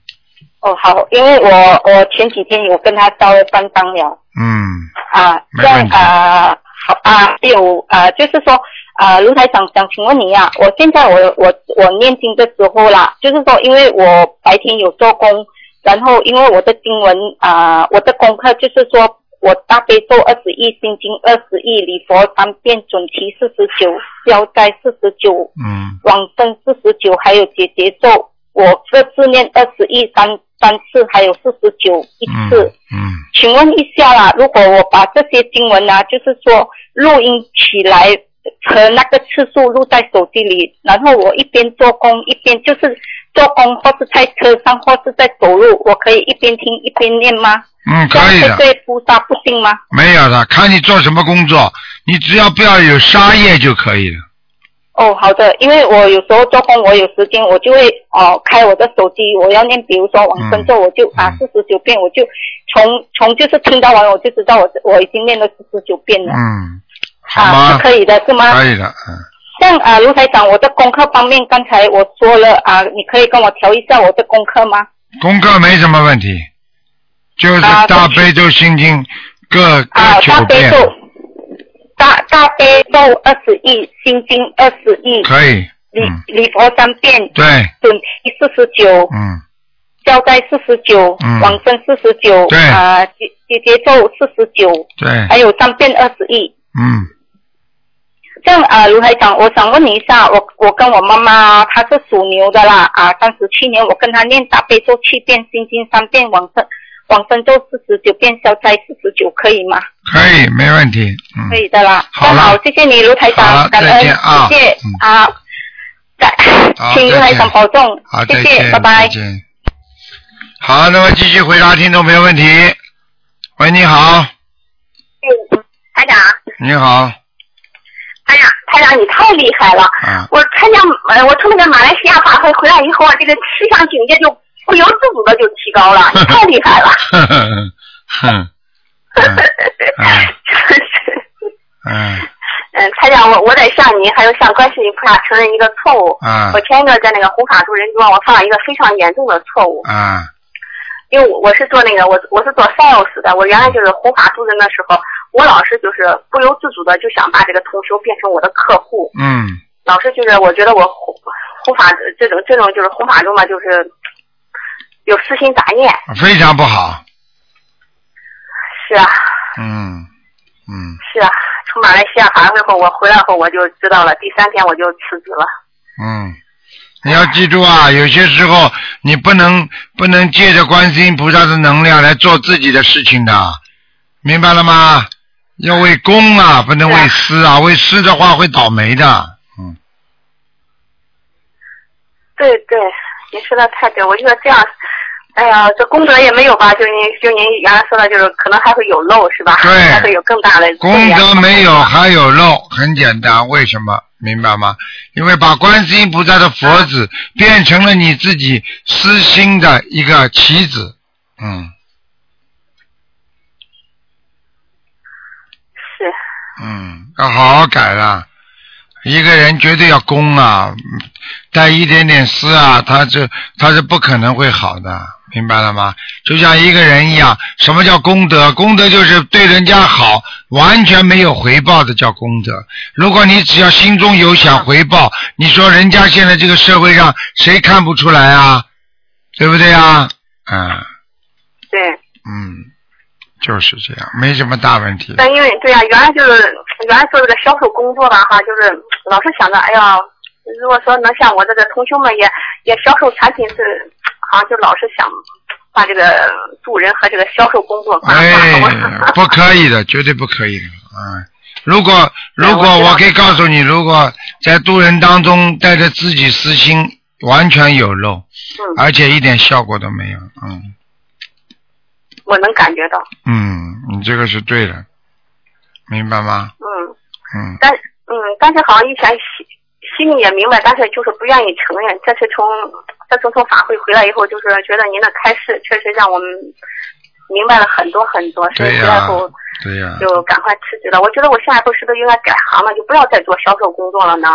哦，好，因为我我前几天有跟他烧了三张了嗯，啊，这样啊，好啊，还有啊，就是说啊，卢台长想请问你呀、我现在我我我念经的时候啦，就是说因为我白天有做工，然后因为我的经文啊，我的功课就是说我大悲咒二十一，心经二十一，礼佛三遍，准提四十九，消灾四十九，嗯，往生四十九，还有解结咒，我各自念二十一三三次，还有四十九一次。嗯，请问一下啦，如果我把这些经文啊，就是说录音起来和那个次数录在手机里，然后我一边做工一边就是做工，或是在车上，或是在走路，我可以一边听一边念吗？嗯，可以的对菩萨不信吗？没有的，看你做什么工作，你只要不要有杀业就可以了。哦，好的，因为我有时候做工，我有时间，我就会哦开我的手机，我要念，比如说往生咒，我就啊四十九遍，我就从从就是听到完，我就知道我我已经念了四十九遍了，嗯，好啊吗？是可以的，是吗？可以的，嗯，像啊卢台长，我的功课方面，刚才我说了啊，你可以跟我调一下我的功课吗？功课没什么问题，就是啊大悲咒心经各啊各九遍，大悲咒，大大悲咒二十亿，心经二十亿，可以，礼礼佛三遍，对，准提四十九，嗯，交代四十九，嗯。往生四十九，对。啊解解结咒四十九，对，还有三遍二十亿。嗯，这样啊，卢台长，我想问你一下，我我跟我妈妈她是属牛的啦啊，三十七年，我跟她念大悲咒七遍，心经三遍，往生往生咒四十九遍，消灾四十九，可以吗？可以，没问题，嗯可，以的啦。好好，谢谢你，卢台长，感再恩，见啊谢谢啊，感好请卢台再见长保重好，，谢再见，，谢拜拜再。见。好，那么继续回答听众朋友问题。喂，你好，哎台长，你好，哎呀，台长你太厉害了！啊，我参加呃，我从那个马来西亚法会回来以后啊，这个思想境界就不由自主的就提高了，你太厉害了！嗯 嗯嗯，台长，我我得向您还有向观世音菩萨承认一个错误。啊我前一段在那个红法度人中，我犯了一个非常严重的错误，啊因为我我是做那个我我是做 sales 的，我原来就是红法度人的时候，我老是就是不由自主的就想把这个同修变成我的客户，嗯老是就是我觉得我弘弘法这种这种就是弘法中嘛，就是有私心杂念。非常不好，是啊，嗯嗯是啊，从马来西亚法会后，我回来后我就知道了，第三天我就辞职了。嗯，你要记住啊，有些时候你不能不能借着观世音菩萨的能量来做自己的事情的，明白了吗？要为公啊，不能为私啊，为私的话会倒霉的。嗯，对对，您说的太对，我觉得这样，哎呀，这功德也没有吧？就您就您原来说的，就是可能还会有漏，是吧？对还会有更大的功德没有还有漏，很简单，为什么？明白吗？因为把观世音菩萨的佛子变成了你自己私心的一个棋子，嗯是，嗯，要好好改了。一个人绝对要公啊，嗯带一点点私啊，他这他是不可能会好的，明白了吗？就像一个人一样，什么叫功德？功德就是对人家好，完全没有回报的叫功德。如果你只要心中有想回报，你说人家现在这个社会上谁看不出来啊？对不对啊？嗯对。嗯，就是这样，没什么大问题。但因为对呀、原来就是原来做这个销售工作吧，哈，就是老是想着，哎呀，如果说能像我这个同学们也也销售产品是，好像就老是想把这个助人和这个销售工作挂哎，不可以的，绝对不可以的。嗯，如果如果我可以告诉你，如果在渡人当中带着自己私心，完全有漏，嗯，而且一点效果都没有。嗯我能感觉到，嗯，你这个是对的，明白吗？嗯。嗯但嗯，但是好像以前心心里也明白，但是就是不愿意承认。这次从这次从法会回来以后，就是觉得您的开示确实让我们明白了很多很多，所以回来后对呀、就赶快辞职了。我觉得我下一步是不是应该改行了，就不要再做销售工作了呢？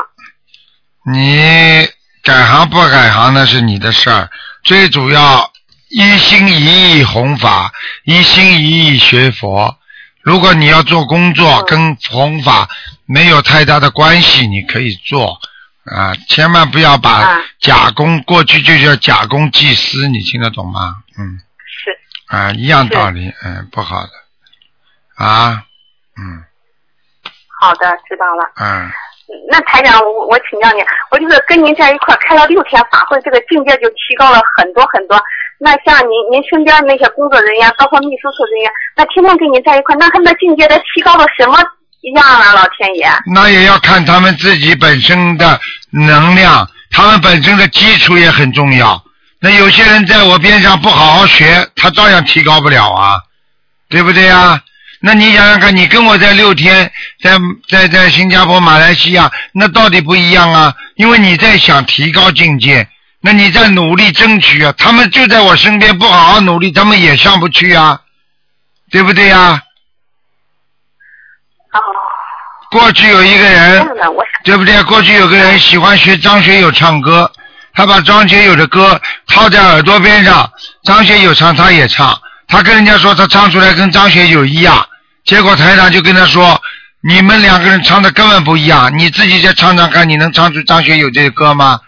你改行不改行那是你的事儿，最主要一心一意弘法，一心一意学佛。如果你要做工作，跟弘法没有太大的关系，你可以做啊，千万不要把假公，过去就叫假公济私，你听得懂吗？嗯。是。啊，一样道理，嗯，不好的，啊，嗯好的，知道了。嗯。那台长，我我请教您，我就是跟您在一块开了六天法会，这个境界就提高了很多很多。那像您您身边那些工作人员，包括秘书处人员，那天天跟您在一块，那他们的境界都提高到什么样啊？老天爷！那也要看他们自己本身的能量，他们本身的基础也很重要。那有些人在我边上不好好学，他照样提高不了啊，对不对呀？那你想想看，你跟我在六天，在在在新加坡、马来西亚，那到底不一样啊？因为你在想提高境界，那你在努力争取啊。他们就在我身边，不好好努力，他们也上不去啊，对不对呀？过去有一个人，对不对？过去有个人喜欢学张学友唱歌，他把张学友的歌套在耳朵边上，张学友唱他也唱，他跟人家说他唱出来跟张学友一样，结果台长就跟他说，你们两个人唱的根本不一样，你自己再唱唱看，你能唱出张学友这个歌吗？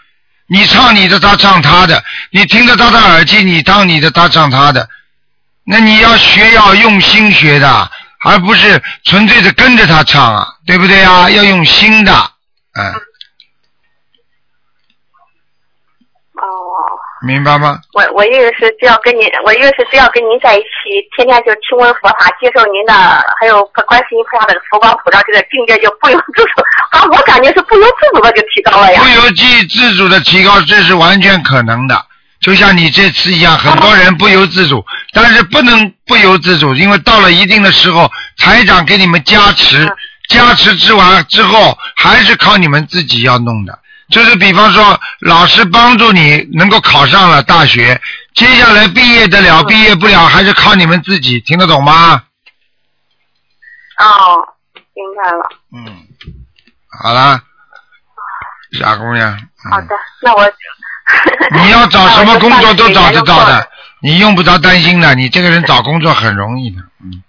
你唱你的，他唱他的，你听着他的耳机，你当你的，他唱他的，那你要学要用心学的，而不是纯粹的跟着他唱啊，对不对啊？要用心的，嗯，哦，明白吗？我我意思是只要跟您，我意思是只要跟您在一起，天天就听闻佛法，接受您的，还有观世音菩萨的佛光普照，这个境界就不由 自主，啊，我感觉是不由自主的就提高了呀。不由自自主的提高，这是完全可能的。就像你这次一样，很多人不由自主，但是不能不由自主，因为到了一定的时候，台长给你们加持，加持之完之后，还是靠你们自己要弄的。就是比方说，老师帮助你能够考上了大学，接下来毕业得了，毕业不了，还是靠你们自己，听得懂吗？哦，明白了。嗯，好啦，傻姑娘，好的，那我 你要找什么工作都找得到的，你用不着担心的。你这个人找工作很容易的，嗯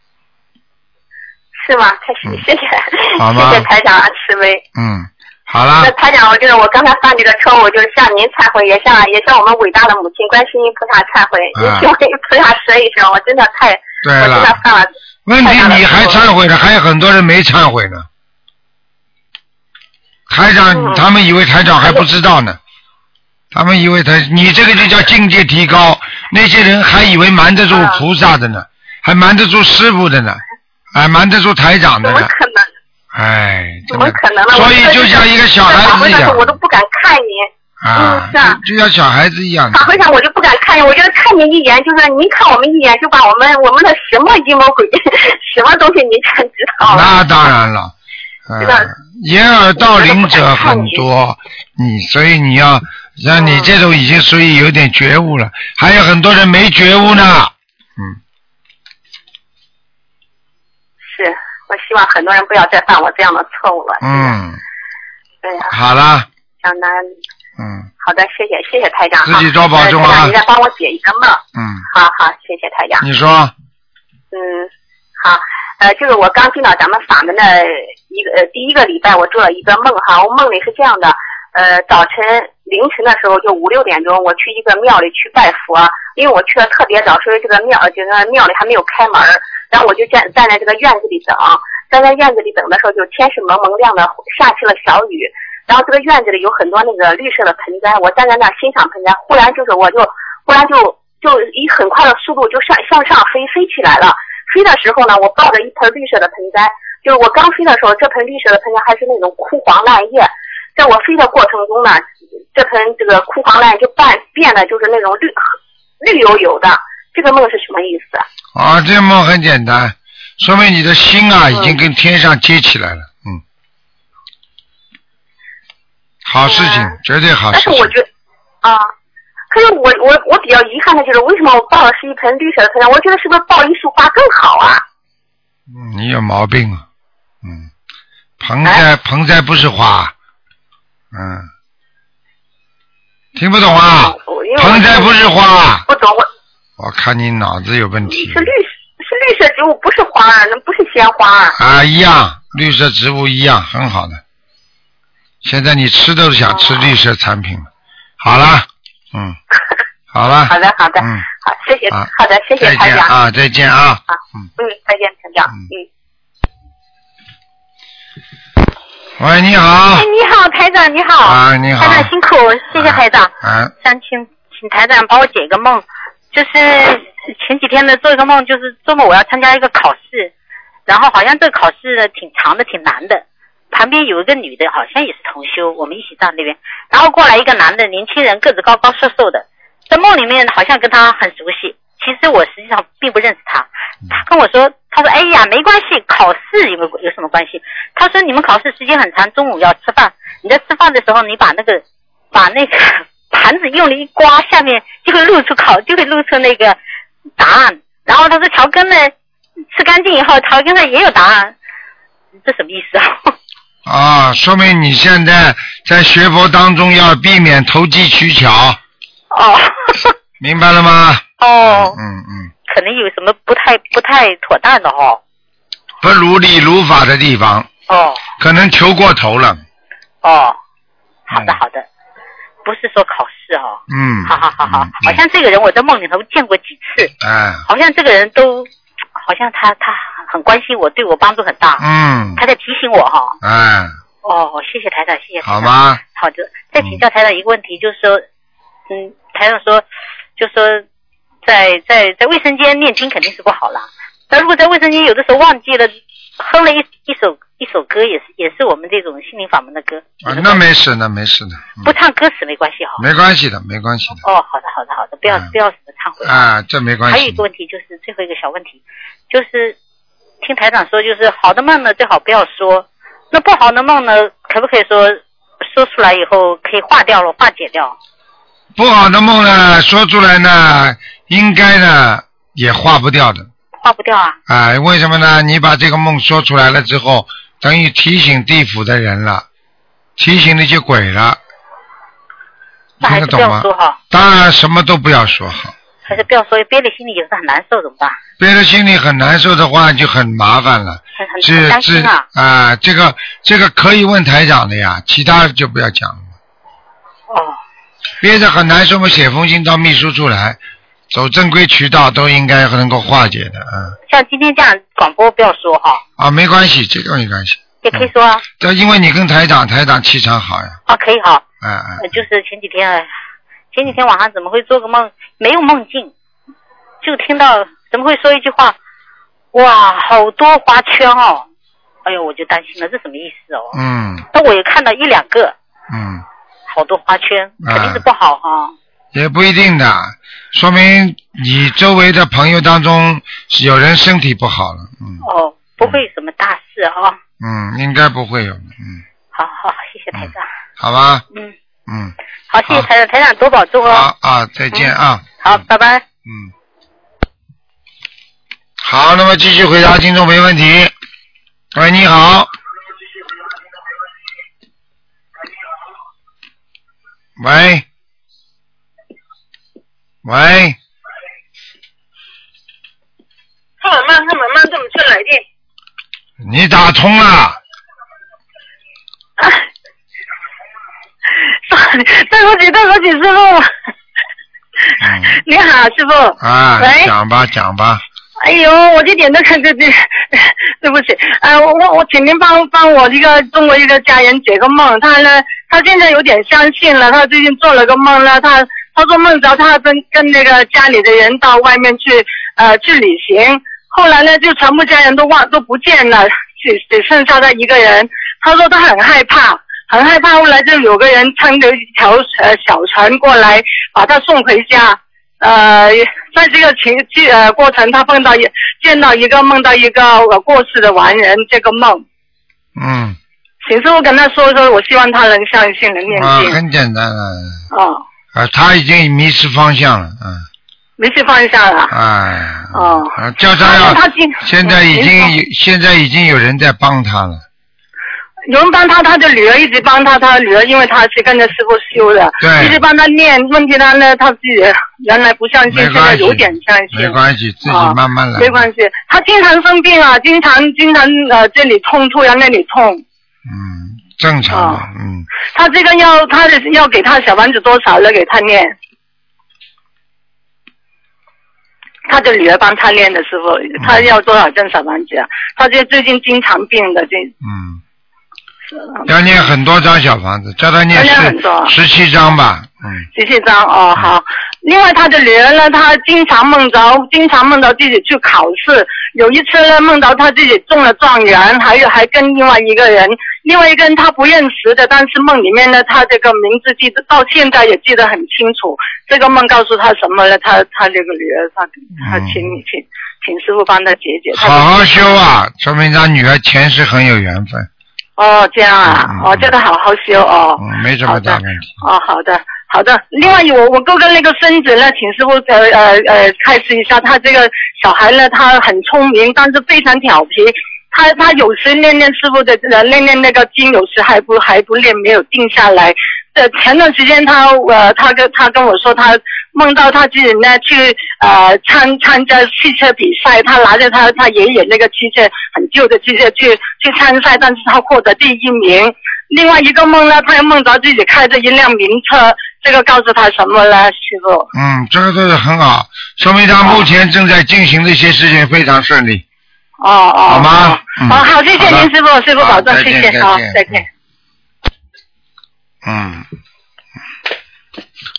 是吗？太谢谢谢，好吗谢谢台长慈悲。嗯，好了那，台长，我就是我刚才犯这个错误，就是向您忏悔，也向也向我们伟大的母亲观世音菩萨忏悔。我给菩萨说一声，我真的太，对我真的了，犯了。问题你还忏悔呢，还有很多人没忏悔呢。台长，他们以为台长还不知道呢，他们以为他，你这个就叫境界提高，那些人还以为瞒得住菩萨的呢，还瞒得住师傅的呢，还瞒得住台长的呢。哎，怎么可能呢？所以就像一个小孩子一样我都不敢看你。啊，嗯是啊就就像小孩子一样的法。会上我就不敢看您，我觉得看你一眼，就是您看我们一眼，就把我们我们的什么阴谋诡计，什么东西您全知道了。那当然了，知道呃，掩耳盗铃者很多，你所以你要像你这种已经属于有点觉悟了，还有很多人没觉悟呢。是，我希望很多人不要再犯我这样的错误了。嗯，对呀，好了，江南。嗯好的，谢谢谢谢台长。自己多保重啊你再帮我解一个梦。嗯，好好，谢谢台长。你说嗯，好，呃，就是我刚进到咱们法门的一个呃第一个礼拜，我做了一个梦哈，我梦里是这样的，呃，早晨凌晨的时候就五六点钟，我去一个庙里去拜佛，因为我去的特别早，所以这个庙这个庙里还没有开门，然后我就站站在这个院子里等，站在院子里等的时候，就天是蒙蒙亮的，下起了小雨。然后这个院子里有很多那个绿色的盆栽，我站在那欣赏盆栽，忽然就是我就忽然就就以很快的速度就向向上飞飞起来了。飞的时候呢，我抱着一盆绿色的盆栽，就是我刚飞的时候，这盆绿色的盆栽还是那种枯黄烂叶。在我飞的过程中呢，这盆这个枯黄烂就变变得就是那种绿绿油油的。这个梦是什么意思？啊，啊这个梦很简单，说明你的心啊已经跟天上接起来了。嗯，好事情，绝对好事情。但是我觉得啊，可是我我我比较遗憾的就是，为什么我抱的是一盆绿色的盆栽？我觉得是不是抱一束花更好啊？嗯你有毛病啊！嗯，盆栽盆栽不是花，嗯，听不懂啊？盆栽不是花，不懂我我看你脑子有问题是绿是绿色植物，不是花啊，那不是鲜花啊。啊，一样，绿色植物一样，很好的。现在你吃都想吃绿色产品了。好了，嗯，好了，好的好的，嗯，好，谢谢，啊好的，谢谢再台长。见啊，再见啊。啊，嗯，再见，台长，嗯。喂，你好哎，，你好，台长，你好。啊你好台长辛苦，谢谢台长。啊，想请请台长帮我解一个梦，就是前几天呢做一个梦，就是做梦我要参加一个考试，然后好像这个考试呢挺长的，挺难的。旁边有一个女的，好像也是同修，我们一起站那边，然后过来一个男的，年轻人，个子高高瘦瘦的，在梦里面好像跟他很熟悉，其实我实际上并不认识他。他跟我说，他说，哎呀，没关系，考试有没有有什么关系？他说你们考试时间很长，中午要吃饭，你在吃饭的时候，你把那个把那个盘子用力一刮，下面就会露出考，就会露出那个答案。然后他说调羹呢，吃干净以后，调羹上也有答案，这什么意思啊？啊，说明你现在在学佛当中要避免投机取巧，哦明白了吗？哦，嗯嗯，可能有什么不太不太妥当的哦。不如理如法的地方，哦可能求过头了。哦，好的好的，不是说考试哦。嗯，好好好好，好像这个人我在梦里头见过几次，嗯，好像这个人都，好像他他很关心我，对我帮助很大。嗯，他在提醒我哈。嗯，哦，谢谢台长，谢谢台长。好吗？好的，再请教台长一个问题，就是说，嗯，台长说，就说在在在卫生间念经肯定是不好啦。那如果在卫生间有的时候忘记了，哼了一一首一首歌，也是也是我们这种心灵法门的歌，啊，那没事，那没事的，不唱歌词没关系哈。没关系的，没关系的。哦，好的好的好的，不要、不要什么忏悔。啊，这没关系还有一个问题就是最后一个小问题，就是听台长说，就是好的梦呢最好不要说，那不好的梦呢，可不可以说说出来以后可以化掉了，化解掉？不好的梦呢，说出来呢，应该呢也化不掉的。化不掉啊？哎，为什么呢？你把这个梦说出来了之后，等于提醒地府的人了，提醒那些鬼了，听得懂吗当然什么都不要说好，还是不要说，憋在心里也是很难受，怎么办？憋在心里很难受的话就很麻烦了。很很啊。啊，这个这个可以问台长的呀，其他就不要讲了。哦。憋着很难受嘛，写封信到秘书处来，走正规渠道都应该能够化解的，嗯。像今天这样广播不要说哈，啊，没关系，这个没关系。也可以说啊，这因为你跟台长，台长气场好呀，啊可以哈。哎哎，呃就是前几天，哎前几天晚上怎么会做个梦？没有梦境，就听到怎么会说一句话？哇，好多花圈哦！哎呦，我就担心了，这什么意思哦？嗯那我也看到一两个，嗯，好多花圈，啊肯定是不好哈、也不一定的，说明你周围的朋友当中有人身体不好了，嗯。哦，不会什么大事哈、嗯，应该不会有，嗯，好好，谢谢台长。好吧，嗯，嗯，好，谢谢台长，台长多保重哦。好啊，再见啊，好，拜拜。嗯，好，那么继续回答听众没问题。喂，你好。喂，喂，看我慢，看我慢，这么出来的。你打通了，啊对不起，对不起，师傅。你好，师傅。啊，喂。讲吧，讲吧，哎呦，我这点都看对对，对不起，呃，我我我请您帮帮我一个中国一个家人解个梦，他呢，他现在有点相信了，他最近做了个梦呢，他他说梦着他跟跟那个家里的人到外面去呃去旅行，后来呢就全部家人都忘都不见了，只只剩下他一个人，他说他很害怕。很害怕，后来就有个人撑着一条呃小船过来，把他送回家。呃，在这个情这呃过程，他碰到一见到一个梦到一个呃过世的完人，这个梦，嗯，请师傅跟他说说，我希望他能相信，能念啊，经。很简单啊，哦，啊，他已经迷失方向了，嗯，迷失方向了。哎，哦，啊，叫他他今现在已经有现在已经有人在帮他了，有人帮他，他的女儿一直帮他，他女儿因为他是跟着师傅修的，对一直帮他念。问题他呢，他自己原来不相信，现在有点相信。没关系，自己啊慢慢来。没关系，他经常生病啊，经常经常呃这里痛，突然那里痛。嗯，正常嗯，他这个要他的要给他小房子多少了？给他念。他的女儿帮他念的师傅，他要多少张小房子啊？他这最近经常病的，这嗯，要念很多张小房子，叫他念要念十十七张吧，嗯，十七张哦好。另外他的女儿呢，她经常梦着，经常梦到自己去考试。有一次呢，梦到他自己中了状元，还有还跟另外一个人，另外一个人他不认识的，但是梦里面呢，他这个名字记得到现在也记得很清楚。这个梦告诉他什么呢？他他这个女儿，他他请请请师傅帮他解解。好好修啊，说明他女儿前世很有缘分，哦，这样啊，哦，叫他好好修哦。嗯，没什么大问题。哦，好的，好的。另外，我我哥哥那个孙子呢，请师傅呃呃呃开示一下，他这个小孩呢，他很聪明，但是非常调皮。他他有时念念师傅的呃念念那个经，有时还不还不念，没有定下来。呃，前段时间他呃他跟他跟我说，他梦到他自己呢去呃参参加汽车比赛，他拿着他他爷爷那个汽车很旧的汽车去去参赛，但是他获得第一名。另外一个梦呢，他又梦着自己开着一辆名车，这个告诉他什么呢，师傅？嗯，这个都是很好，说明他目前正在进行的一些事情非常顺利。哦哦，好吗？嗯哦，好，谢谢您师傅，师傅保重，谢谢，好，再见。嗯，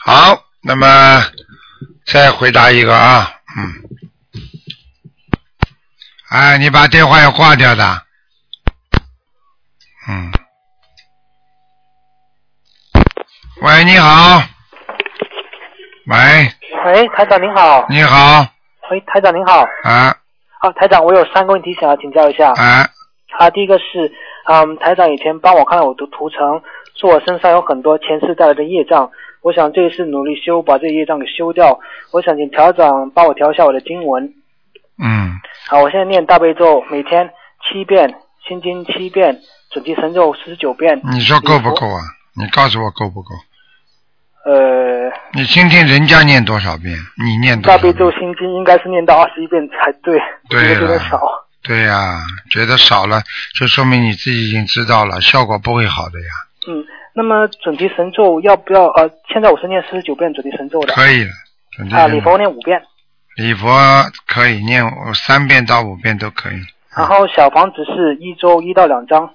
好，那么再回答一个啊，嗯，哎，你把电话要挂掉的，嗯，喂，你好，喂，喂，台长您好。你好，喂，台长您好。啊啊，台长，我有三个问题想要请教一下。啊，啊，第一个是，嗯，台长以前帮我看了我的图层，说我身上有很多前世带来的业障，我想这一次努力修，把这些业障给修掉。我想请调长帮我调一下我的经文。嗯，好，我现在念大悲咒，每天七遍，心经七遍，准提神咒四十九遍。你说够不够啊？你告诉我够不够？呃，你听听人家念多少遍，你念多少遍？大悲咒心经应该是念到二十一遍才对，对觉得有点了少。对呀、觉得少了，就说明你自己已经知道了，效果不会好的呀。嗯，那么准提神咒要不要？呃，现在我是念四十九遍准提神咒的。可以了，准提啊，礼佛念五遍，礼佛可以念三遍到五遍都可以然后小房子是一周一到两张，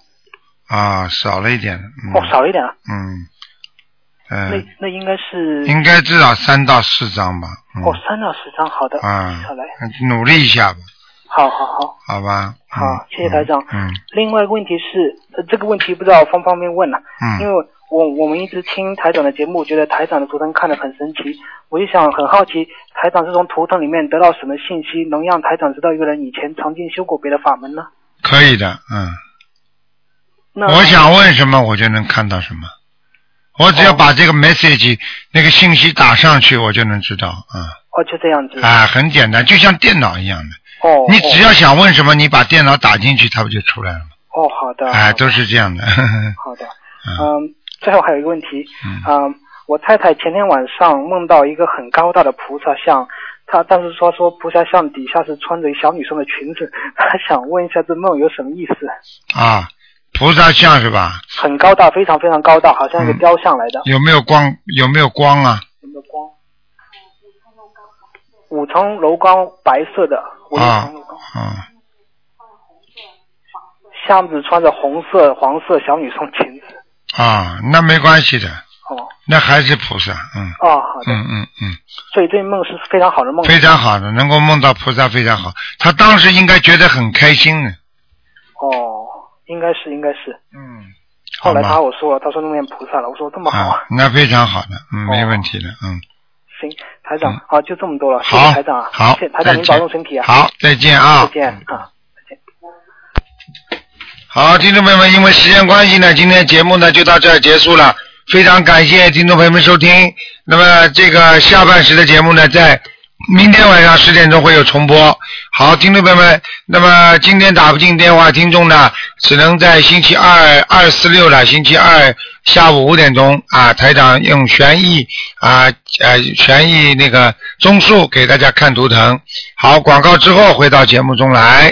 啊，少了一点，嗯，哦，少一点啊。嗯，那嗯，那应该是应该至少三到四张吧，嗯哦，三到四张，好的，啊下来，努力一下吧，好好好，好吧？好，谢谢台长。嗯另外一个问题是，呃这个问题不知道方不方便问了、嗯因为我我们一直听台长的节目，觉得台长的图腾看得很神奇，我就想很好奇，台长是从图腾里面得到什么信息，能让台长知道一个人以前曾经修过别的法门呢？可以的，嗯。那我想问什么，我就能看到什么。我只要把这个 message、那个信息打上去，我就能知道啊、哦，就这样子。啊，很简单，就像电脑一样的。哦。你只要想问什么，你把电脑打进去，它不就出来了吗？哦，好的。哎，都是这样的。好的。嗯，最后还有一个问题。嗯。我太太前天晚上梦到一个很高大的菩萨像，她但是说说菩萨像底下是穿着小女生的裙子，她想问一下这梦有什么意思？啊，菩萨像是吧？很高大，非常非常高大，好像一个雕像来的。有没有光？有没有光啊？有没有光？五层楼高，白色的。五层啊楼高。啊，像子穿着红色、黄色小女生裙子。啊，那没关系的。哦。那还是菩萨，嗯。哦，好的。嗯嗯嗯，所以这梦是非常好的梦。非常好的，能够梦到菩萨非常好。他当时应该觉得很开心呢。哦，应该是，应该是。嗯。后来他我说了，他说弄面菩萨了，我说这么好啊，那非常好的，嗯，没问题的，嗯。行，台长，好，就这么多了，谢好谢台长啊，好谢谢台长，您保重身体啊，好再见啊再见啊。再见好，听众朋友们，因为时间关系呢，今天节目呢就到这儿结束了。非常感谢听众朋友们收听。那么这个下半时的节目呢，在明天晚上十点钟会有重播。好，听众朋友们，那么今天打不进电话，听众呢只能在星期二、二四六了，星期二下午五点钟啊，台长用悬疑啊呃悬疑那个综述给大家看图腾。好，广告之后回到节目中来。